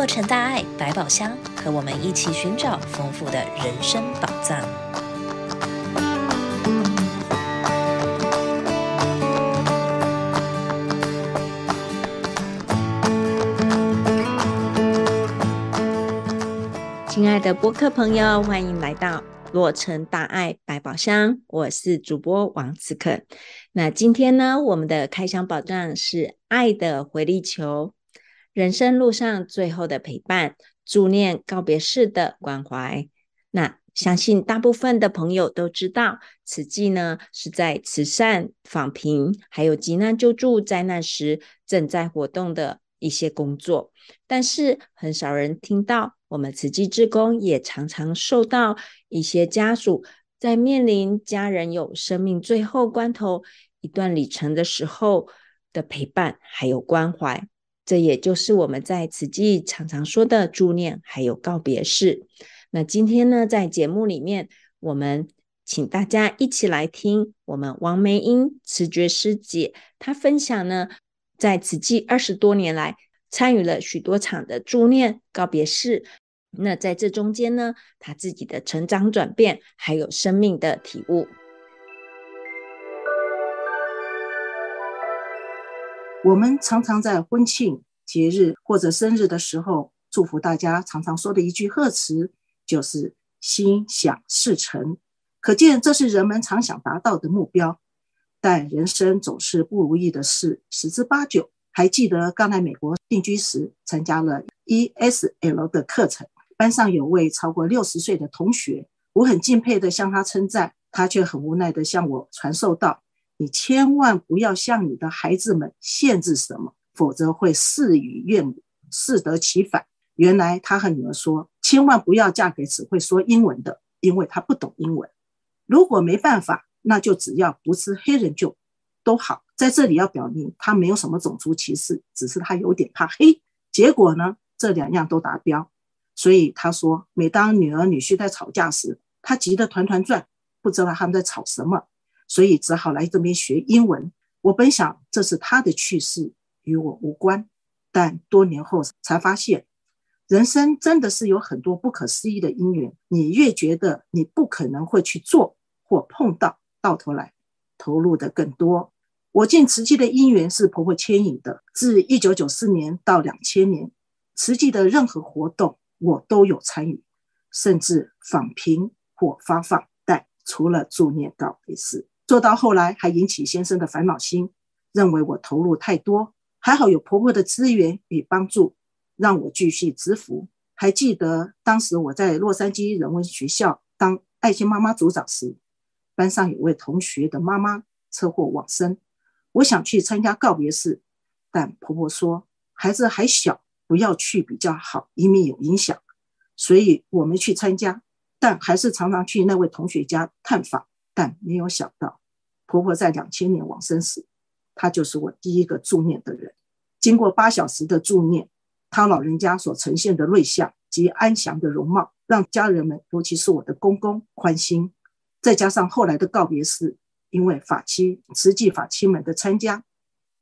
洛城大爱百宝箱，和我们一起寻找丰富的人生宝藏。亲爱的播客朋友，欢迎来到洛城大爱百宝箱，我是主播王慈可。那今天呢，我们的开箱宝藏是爱的回力球。人生路上最后的陪伴，助念告别式的关怀。那相信大部分的朋友都知道，慈济呢是在慈善、访贫，还有急难救助、灾难时正在活动的一些工作。但是很少人听到，我们慈济志工也常常受到一些家属在面临家人有生命最后关头一段里程的时候的陪伴，还有关怀。这也就是我们在慈济常常说的助念，还有告别式。那今天呢，在节目里面，我们请大家一起来听我们王梅英慈觉师姐她分享呢，在慈济二十多年来，参与了许多场的助念告别式。那在这中间呢，她自己的成长转变，还有生命的体悟。我们常常在婚庆、节日或者生日的时候，祝福大家。常常说的一句贺词就是“心想事成”，可见这是人们常想达到的目标。但人生总是不如意的事十之八九。还记得刚来美国定居时，参加了 ESL 的课程，班上有位超过六十岁的同学，我很敬佩地向他称赞，他却很无奈地向我传授道。你千万不要向你的孩子们限制什么，否则会事与愿违，适得其反。原来他和女儿说，千万不要嫁给只会说英文的，因为他不懂英文。如果没办法，那就只要不是黑人就都好。在这里要表明，他没有什么种族歧视，只是他有点怕黑。结果呢，这两样都达标。所以他说，每当女儿女婿在吵架时，他急得团团转，不知道他们在吵什么。所以只好来这边学英文。我本想这是他的趣事，与我无关。但多年后才发现，人生真的是有很多不可思议的因缘。你越觉得你不可能会去做或碰到，到头来投入的更多。我进慈济的因缘是婆婆牵引的。自一九九四年到两千年，慈济的任何活动我都有参与，甚至访贫或发放。但除了助念告别式。做到后来还引起先生的烦恼心，认为我投入太多，还好有婆婆的资源与帮助，让我继续支扶。还记得当时我在洛杉矶人文学校当爱心妈妈组长时，班上有位同学的妈妈车祸往生，我想去参加告别式，但婆婆说孩子还小，不要去比较好，以免有影响，所以我没去参加，但还是常常去那位同学家探访，但没有想到。婆婆在两千年往生时，她就是我第一个助念的人。经过八小时的助念，她老人家所呈现的瑞相及安详的容貌，让家人们，尤其是我的公公宽心。再加上后来的告别式，因为法亲、慈济法亲们的参加，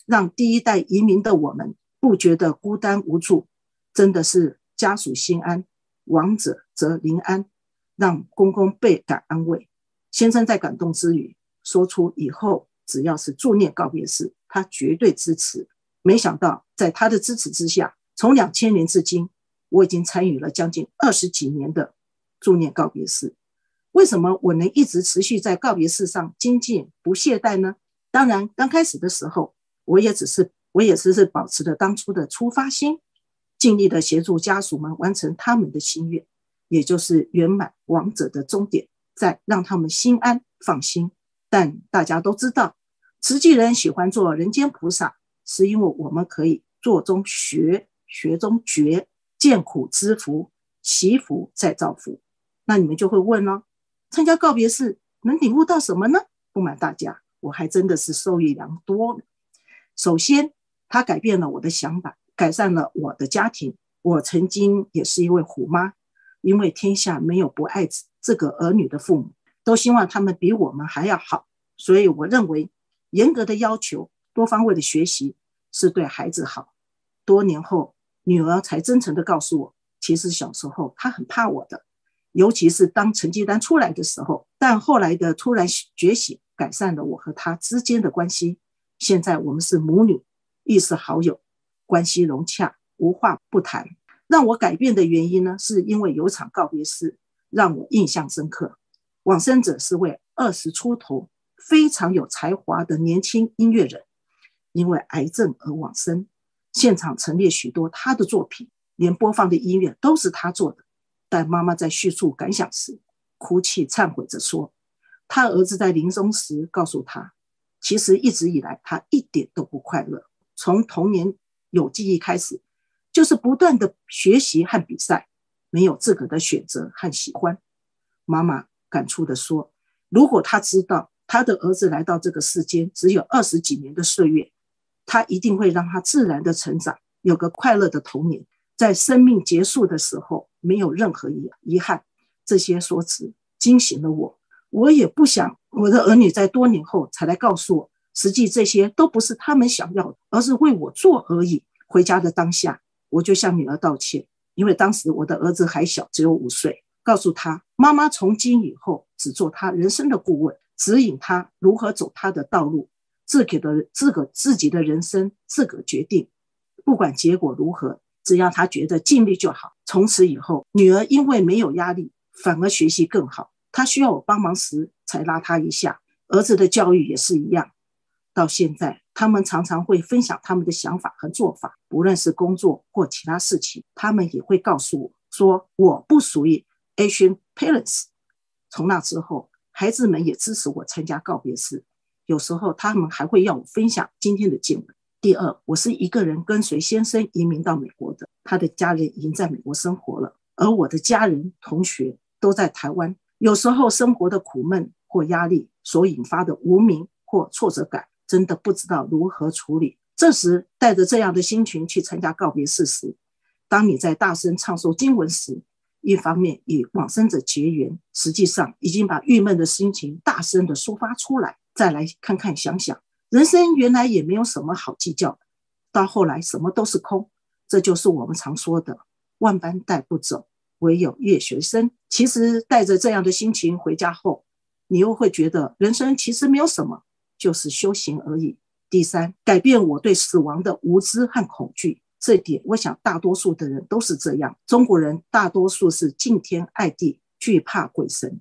让第一代移民的我们不觉得孤单无助，真的是家属心安，亡者则灵安，让公公倍感安慰。先生在感动之余。说出以后只要是助念告别式，他绝对支持。没想到在他的支持之下，从两千年至今，我已经参与了将近二十几年的助念告别式。为什么我能一直持续在告别式上精进不懈怠呢？当然，刚开始的时候，我也只是我也只是保持着当初的出发心，尽力的协助家属们完成他们的心愿，也就是圆满亡者的终点，再让他们心安放心。但大家都知道，慈济人喜欢做人间菩萨，是因为我们可以做中学，学中觉，见苦知福，祈福再造福。那你们就会问了：参加告别式能领悟到什么呢？不瞒大家，我还真的是受益良多。首先，他改变了我的想法，改善了我的家庭。我曾经也是一位虎妈，因为天下没有不爱这个儿女的父母。都希望他们比我们还要好，所以我认为严格的要求、多方位的学习是对孩子好。多年后，女儿才真诚地告诉我，其实小时候她很怕我的，尤其是当成绩单出来的时候。但后来的突然觉醒，改善了我和她之间的关系。现在我们是母女，亦是好友，关系融洽，无话不谈。让我改变的原因呢，是因为有场告别式让我印象深刻。往生者是位二十出头、非常有才华的年轻音乐人，因为癌症而往生。现场陈列许多他的作品，连播放的音乐都是他做的。但妈妈在叙述感想时，哭泣忏悔着说：“他儿子在临终时告诉他，其实一直以来他一点都不快乐。从童年有记忆开始，就是不断的学习和比赛，没有自个的选择和喜欢。”妈妈。感触地说：“如果他知道他的儿子来到这个世间只有二十几年的岁月，他一定会让他自然的成长，有个快乐的童年，在生命结束的时候没有任何遗遗憾。”这些说辞惊醒了我。我也不想我的儿女在多年后才来告诉我，实际这些都不是他们想要的，而是为我做而已。回家的当下，我就向女儿道歉，因为当时我的儿子还小，只有五岁。告诉他，妈妈从今以后只做他人生的顾问，指引他如何走他的道路，自己的自个自己的人生自个决定，不管结果如何，只要他觉得尽力就好。从此以后，女儿因为没有压力，反而学习更好。她需要我帮忙时才拉她一下。儿子的教育也是一样。到现在，他们常常会分享他们的想法和做法，不论是工作或其他事情，他们也会告诉我说，我不属于。Asian parents，从那之后，孩子们也支持我参加告别式。有时候他们还会要我分享今天的见闻。第二，我是一个人跟随先生移民到美国的，他的家人已经在美国生活了，而我的家人、同学都在台湾。有时候生活的苦闷或压力所引发的无名或挫折感，真的不知道如何处理。这时，带着这样的心情去参加告别式时，当你在大声唱诵经文时，一方面与往生者结缘，实际上已经把郁闷的心情大声的抒发出来。再来看看想想，人生原来也没有什么好计较，到后来什么都是空。这就是我们常说的“万般带不走，唯有业学生”。其实带着这样的心情回家后，你又会觉得人生其实没有什么，就是修行而已。第三，改变我对死亡的无知和恐惧。这点，我想大多数的人都是这样。中国人大多数是敬天爱地，惧怕鬼神。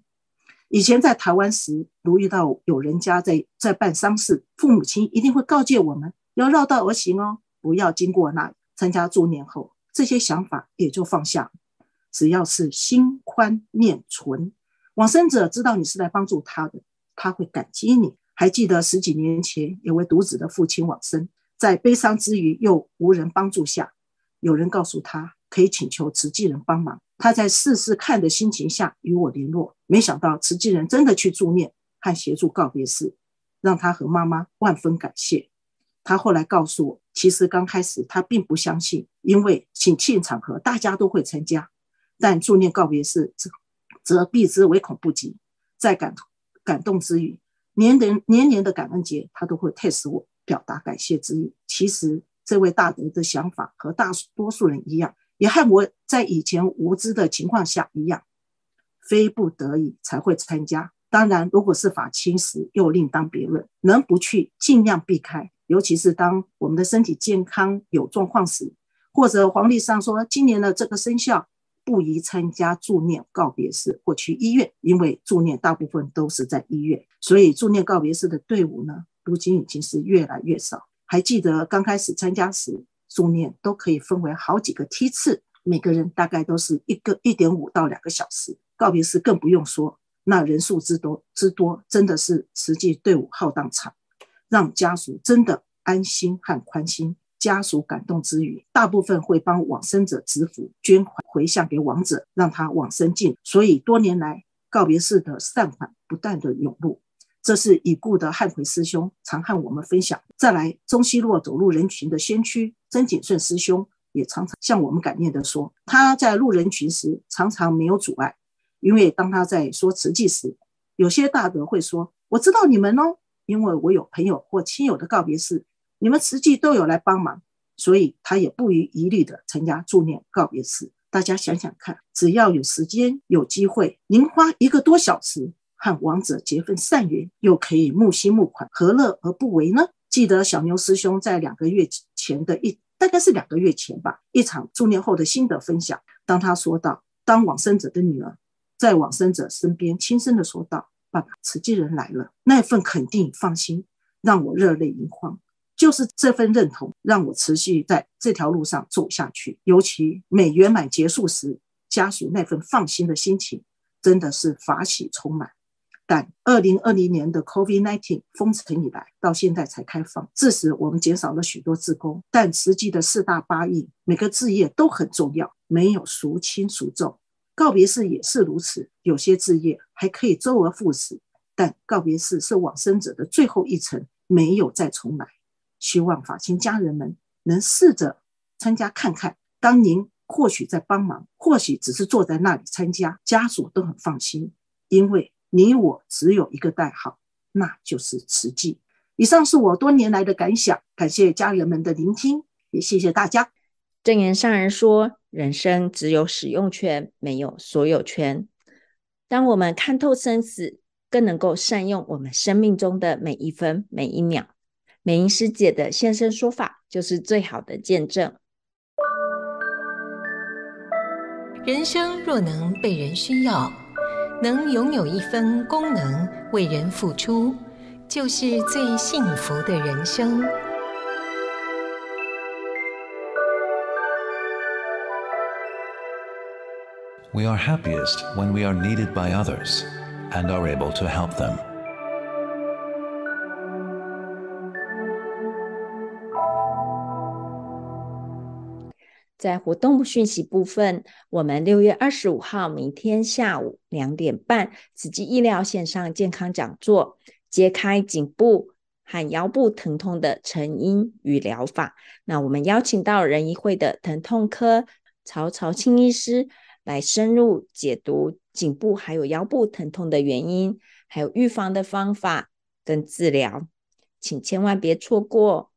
以前在台湾时，如遇到有人家在在办丧事，父母亲一定会告诫我们要绕道而行哦，不要经过那里。参加助念后，这些想法也就放下。只要是心宽念纯，往生者知道你是来帮助他的，他会感激你。还记得十几年前，有位独子的父亲往生。在悲伤之余又无人帮助下，有人告诉他可以请求慈济人帮忙。他在试试看的心情下与我联络，没想到慈济人真的去助念和协助告别式，让他和妈妈万分感谢。他后来告诉我，其实刚开始他并不相信，因为请庆场合大家都会参加，但助念告别式则则避之唯恐不及。在感感动之余，年年年年的感恩节，他都会 test 我。表达感谢之意。其实这位大德的想法和大多数人一样，也和我在以前无知的情况下一样，非不得已才会参加。当然，如果是法亲时，又另当别论。能不去，尽量避开。尤其是当我们的身体健康有状况时，或者皇帝上说今年的这个生肖不宜参加助念告别式或去医院，因为助念大部分都是在医院，所以助念告别式的队伍呢，如今已经是越来越少。还记得刚开始参加时，助念都可以分为好几个梯次，每个人大概都是一个一点五到两个小时。告别式更不用说，那人数之多之多，真的是实际队伍浩荡长，让家属真的安心和宽心。家属感动之余，大部分会帮往生者执符捐款回向给亡者，让他往生尽。所以多年来告别式的善款不断的涌入。这是已故的汉奎师兄常和我们分享。再来，中西洛走入人群的先驱曾景顺师兄也常常向我们感念地说，他在入人群时常常没有阻碍，因为当他在说慈济时，有些大德会说：“我知道你们哦，因为我有朋友或亲友的告别式，你们慈济都有来帮忙。”所以他也不遗余力地参加助念告别式。大家想想看，只要有时间、有机会，您花一个多小时和亡者结份善缘，又可以募心募款，何乐而不为呢？记得小牛师兄在两个月前的一，大概是两个月前吧，一场助念后的心得分享。当他说到，当往生者的女儿在往生者身边轻声地说道：“爸爸，慈济人来了。”那份肯定与放心，让我热泪盈眶。就是这份认同，让我持续在这条路上走下去。尤其每圆满结束时，家属那份放心的心情，真的是法喜充满。但二零二零年的 COVID-19 封城以来，到现在才开放，致使我们减少了许多志工。但实际的四大八义，每个志业都很重要，没有孰轻孰重。告别式也是如此，有些志业还可以周而复始，但告别式是往生者的最后一程，没有再重来。希望法亲家人们能试着参加看看。当您或许在帮忙，或许只是坐在那里参加，家属都很放心，因为你我只有一个代号，那就是慈济。以上是我多年来的感想，感谢家人们的聆听，也谢谢大家。正言上人说：“人生只有使用权，没有所有权。当我们看透生死，更能够善用我们生命中的每一分每一秒。”美英师姐的现身说法就是最好的见证。人生若能被人需要，能拥有一分功能为人付出，就是最幸福的人生。We are happiest when we are needed by others and are able to help them. 在活动讯息部分，我们六月二十五号明天下午两点半，慈济医疗线上健康讲座，揭开颈部和腰部疼痛的成因与疗法。那我们邀请到仁医会的疼痛科曹朝清医师来深入解读颈部还有腰部疼痛的原因，还有预防的方法跟治疗，请千万别错过。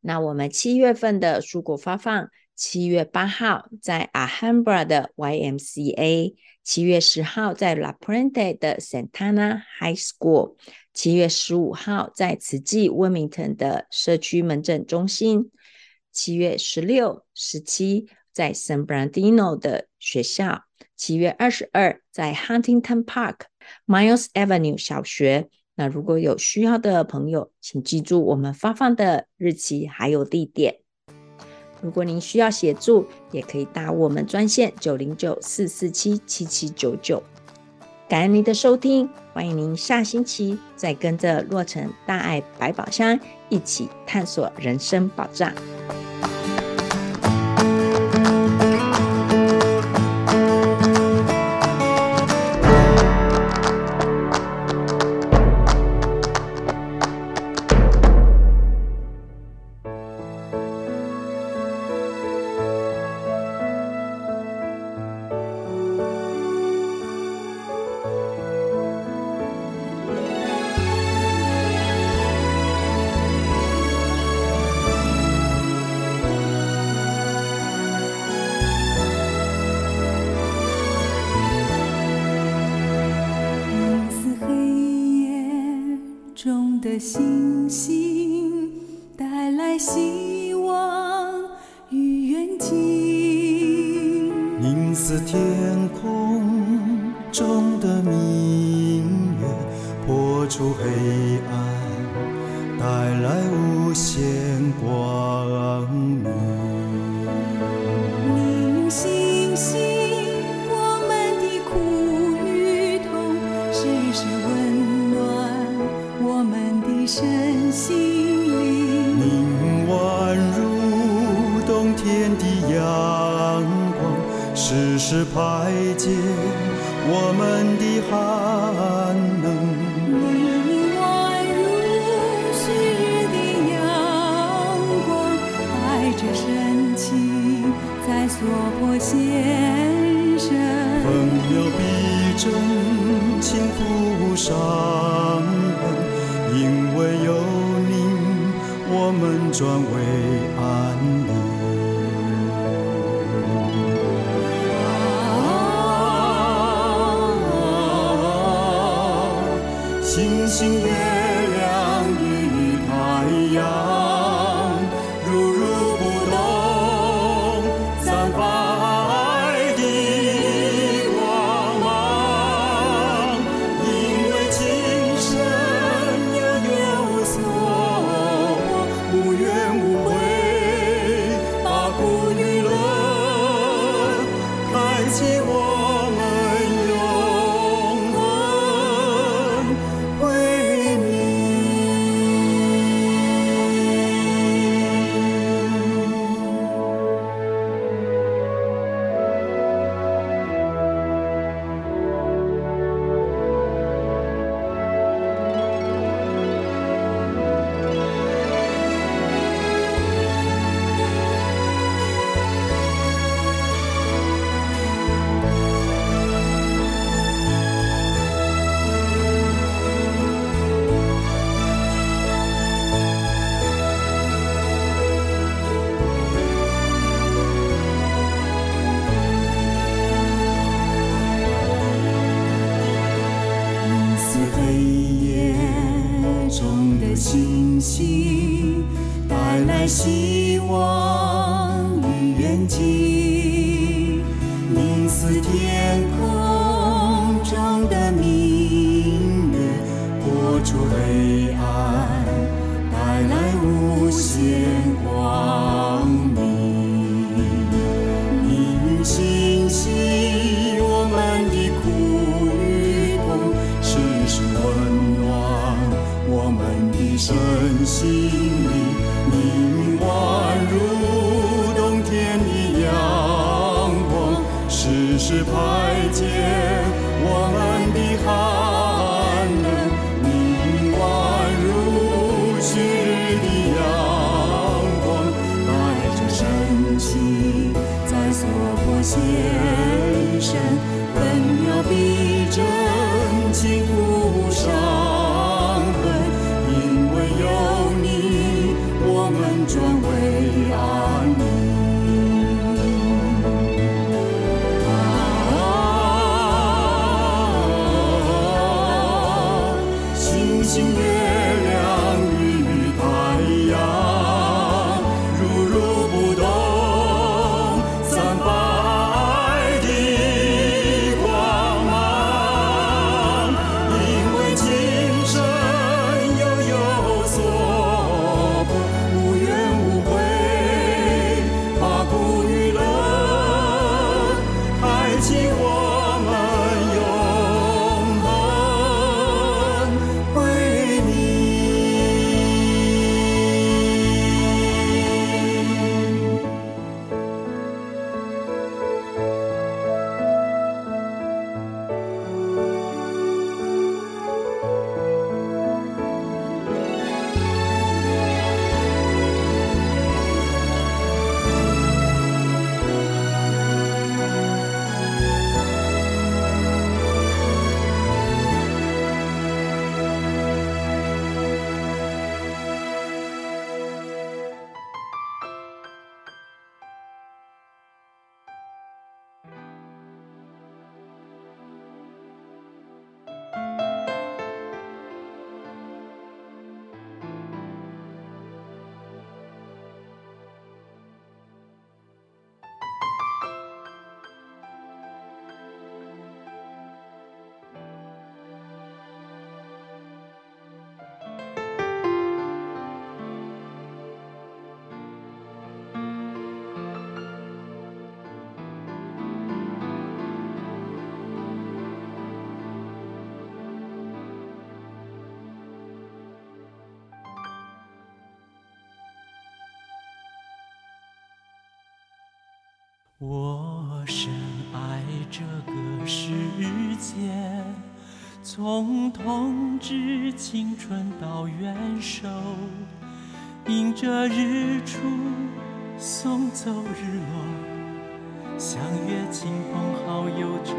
那我们七月份的蔬果发放。七月八号在 Ahambra 的 YMCA，七月十号在 La p r e n t e 的 Santana High School，七月十五号在慈济 Wilmington 的社区门诊中心，七月十六、十七在 San Bernardino 的学校，七月二十二在 Huntington Park Miles Avenue 小学。那如果有需要的朋友，请记住我们发放的日期还有地点。如果您需要协助，也可以打我们专线九零九四四七七七九九。感恩您的收听，欢迎您下星期再跟着洛城大爱百宝箱一起探索人生宝藏。空中的明月，破除黑我们的寒冷。你宛如旭日的阳光，带着深情在娑婆现身。分秒必争，倾覆伤痕，因为有你，我们转危身心灵。凝望如冬天的阳光，时时排解我们的寒冷。凝望如旭日的阳光，带着深情在娑婆现身，分秒必争，我深爱这个世界，从童稚青春到元首，迎着日出送走日落，相约亲朋好友茶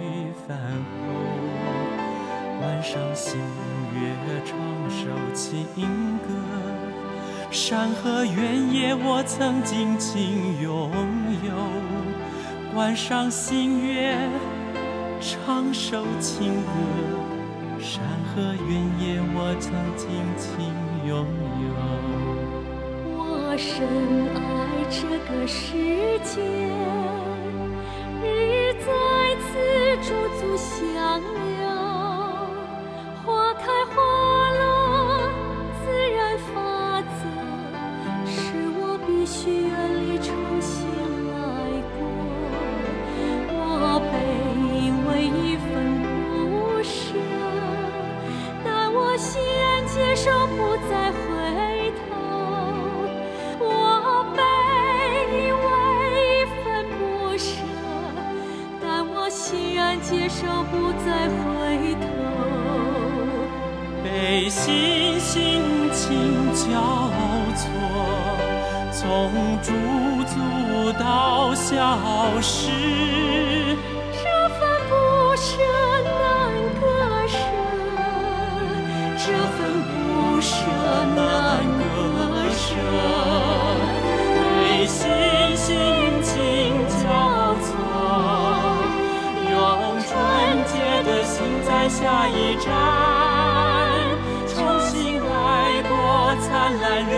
余饭后，观赏星月唱首情歌。山河原野，我曾尽情拥有；观赏星月，唱首情歌。山河原野，我曾尽情拥有。我深爱这个世界，日日在此驻足相留，接受，不再回头。我卑微一分不舍，但我欣然接受，不再回头。被心心情交错，从驻足到消失。下一站，重新来过灿烂人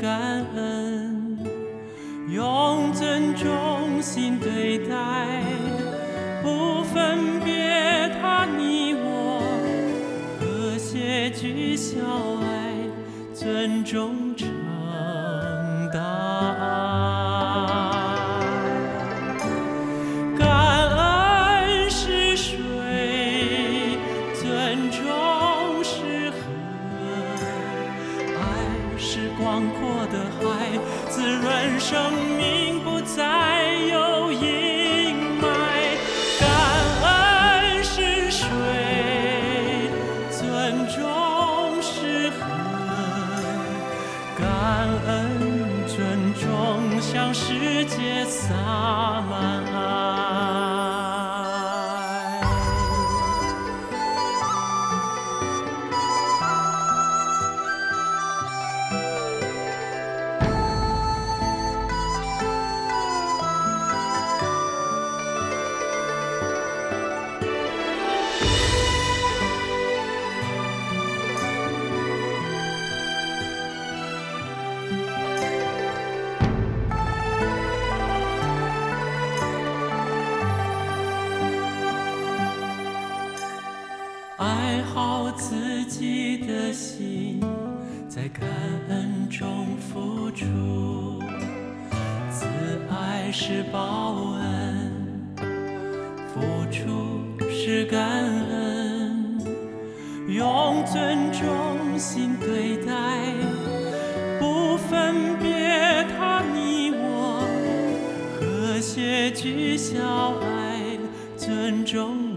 感恩，用尊重心对待，不分别他你我，和谐聚小爱，尊重。是报恩，付出是感恩，用尊重心对待，不分别他你我，和谐聚小爱，尊重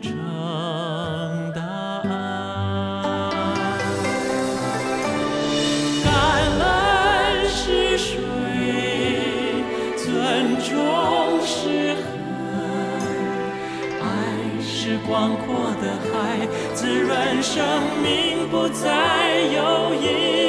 广阔的海，滋润生命，不再有遗憾